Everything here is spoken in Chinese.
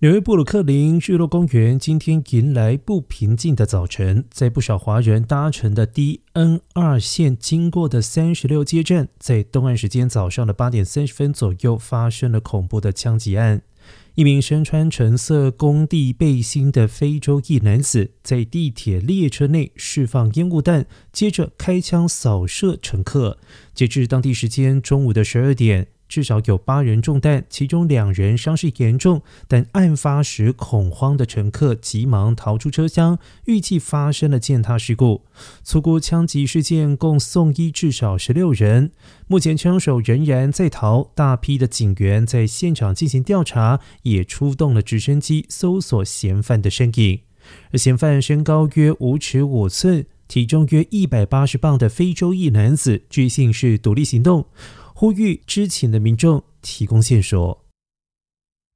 纽约布鲁克林日落公园今天迎来不平静的早晨，在不少华人搭乘的 D N 二线经过的三十六街站，在东岸时间早上的八点三十分左右发生了恐怖的枪击案。一名身穿橙色工地背心的非洲裔男子在地铁列车内释放烟雾弹，接着开枪扫射乘客。截至当地时间中午的十二点。至少有八人中弹，其中两人伤势严重。但案发时恐慌的乘客急忙逃出车厢，预计发生了践踏事故。粗估枪击事件共送医至少十六人，目前枪手仍然在逃。大批的警员在现场进行调查，也出动了直升机搜索嫌犯的身影。而嫌犯身高约五尺五寸，体重约一百八十磅的非洲裔男子，据信是独立行动。呼吁知情的民众提供线索。